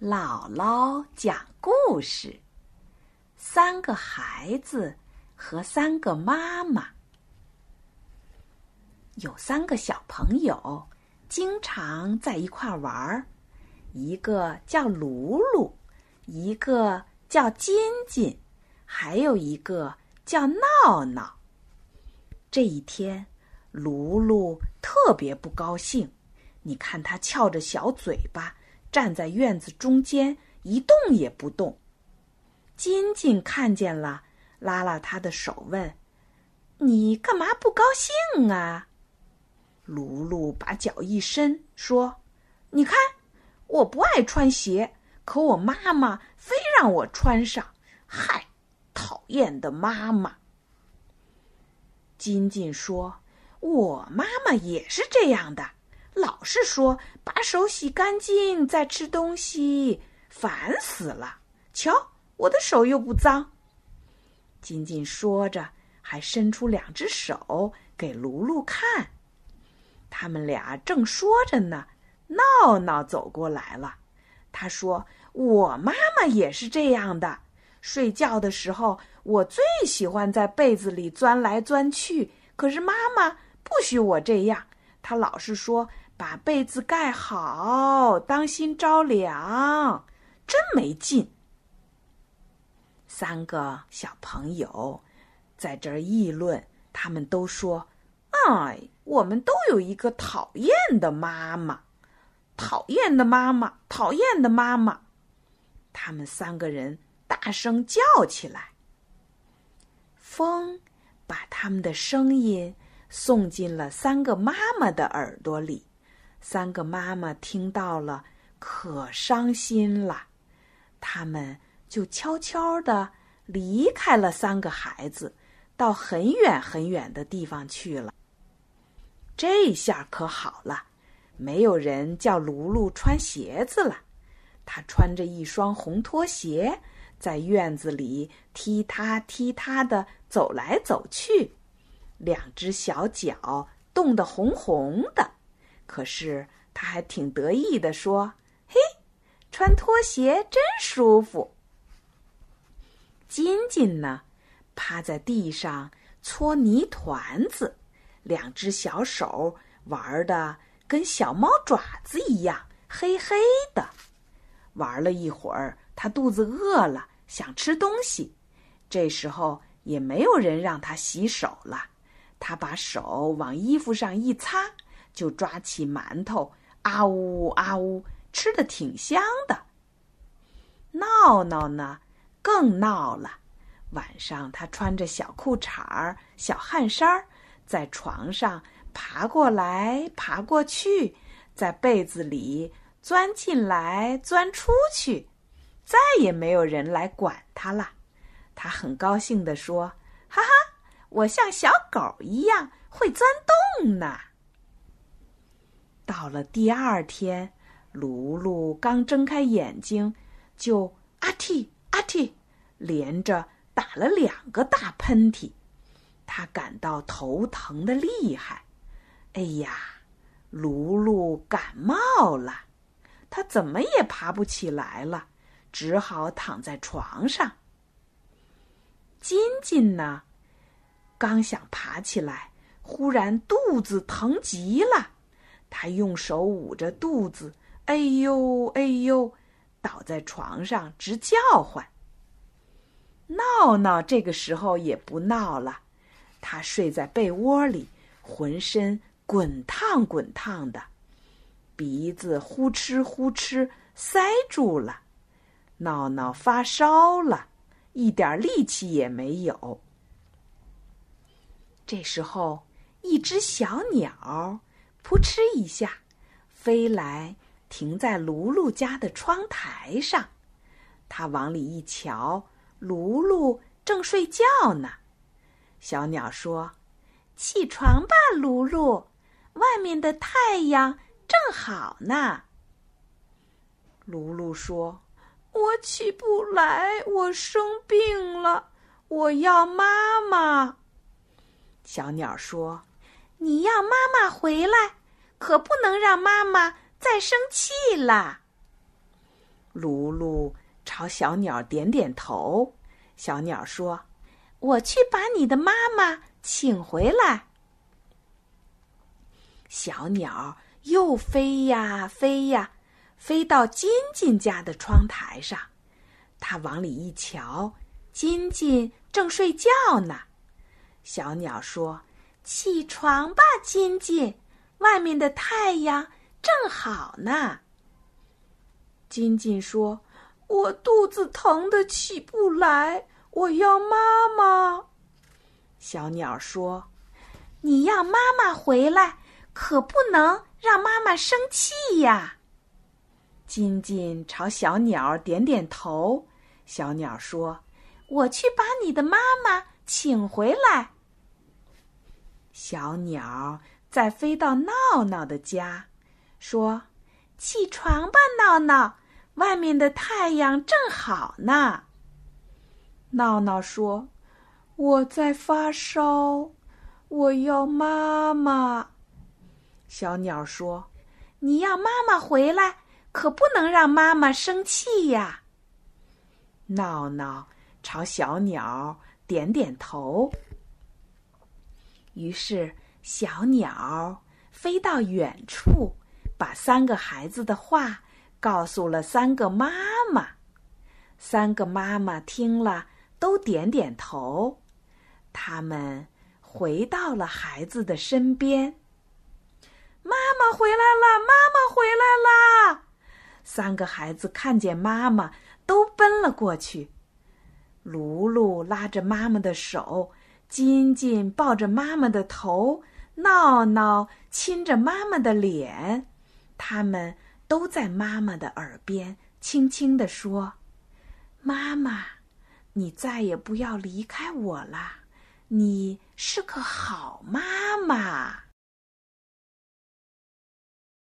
姥姥讲故事：三个孩子和三个妈妈。有三个小朋友经常在一块玩儿，一个叫卢卢，一个叫金金，还有一个叫闹闹。这一天，卢卢特别不高兴，你看他翘着小嘴巴。站在院子中间一动也不动。金金看见了，拉拉他的手问：“你干嘛不高兴啊？”卢卢把脚一伸，说：“你看，我不爱穿鞋，可我妈妈非让我穿上。嗨，讨厌的妈妈！”金金说：“我妈妈也是这样的。”老是说把手洗干净再吃东西，烦死了！瞧，我的手又不脏。金金说着，还伸出两只手给卢卢看。他们俩正说着呢，闹闹走过来了。他说：“我妈妈也是这样的。睡觉的时候，我最喜欢在被子里钻来钻去，可是妈妈不许我这样。她老是说。”把被子盖好，当心着凉，真没劲。三个小朋友在这儿议论，他们都说：“哎，我们都有一个讨厌的妈妈，讨厌的妈妈，讨厌的妈妈。”他们三个人大声叫起来。风把他们的声音送进了三个妈妈的耳朵里。三个妈妈听到了，可伤心了。他们就悄悄的离开了三个孩子，到很远很远的地方去了。这下可好了，没有人叫卢卢穿鞋子了。他穿着一双红拖鞋，在院子里踢踏踢踏的走来走去，两只小脚冻得红红的。可是他还挺得意的说：“嘿，穿拖鞋真舒服。”金金呢，趴在地上搓泥团子，两只小手玩的跟小猫爪子一样，黑黑的。玩了一会儿，他肚子饿了，想吃东西。这时候也没有人让他洗手了，他把手往衣服上一擦。就抓起馒头，啊呜啊呜，吃的挺香的。闹闹呢，更闹了。晚上，他穿着小裤衩儿、小汗衫儿，在床上爬过来爬过去，在被子里钻进来钻出去，再也没有人来管他了。他很高兴地说：“哈哈，我像小狗一样会钻洞呢。”到了第二天，卢卢刚睁开眼睛，就啊嚏啊嚏，连着打了两个大喷嚏，他感到头疼的厉害。哎呀，卢卢感冒了，他怎么也爬不起来了，只好躺在床上。金金呢，刚想爬起来，忽然肚子疼极了。他用手捂着肚子，哎呦哎呦，倒在床上直叫唤。闹闹这个时候也不闹了，他睡在被窝里，浑身滚烫滚烫的，鼻子呼哧呼哧塞住了。闹闹发烧了，一点力气也没有。这时候，一只小鸟。扑哧一下，飞来，停在卢卢家的窗台上。他往里一瞧，卢卢正睡觉呢。小鸟说：“起床吧，卢卢，外面的太阳正好呢。”卢卢说：“我起不来，我生病了，我要妈妈。”小鸟说：“你要妈妈回来。”可不能让妈妈再生气啦！卢卢朝小鸟点点头。小鸟说：“我去把你的妈妈请回来。”小鸟又飞呀飞呀，飞到金金家的窗台上。它往里一瞧，金金正睡觉呢。小鸟说：“起床吧，金金，外面的太阳正好呢。”金金说：“我肚子疼得起不来，我要妈妈。”小鸟说：“你要妈妈回来。”可不能让妈妈生气呀！金金朝小鸟点点头。小鸟说：“我去把你的妈妈请回来。”小鸟再飞到闹闹的家，说：“起床吧，闹闹，外面的太阳正好呢。”闹闹说：“我在发烧，我要妈妈。”小鸟说：“你要妈妈回来，可不能让妈妈生气呀。”闹闹朝小鸟点点头。于是，小鸟飞到远处，把三个孩子的话告诉了三个妈妈。三个妈妈听了，都点点头。他们回到了孩子的身边。妈妈回来了！妈妈回来了！三个孩子看见妈妈，都奔了过去。卢卢拉着妈妈的手，金金抱着妈妈的头，闹闹亲着妈妈的脸。他们都在妈妈的耳边轻轻地说：“妈妈，你再也不要离开我啦！你是个好妈妈。”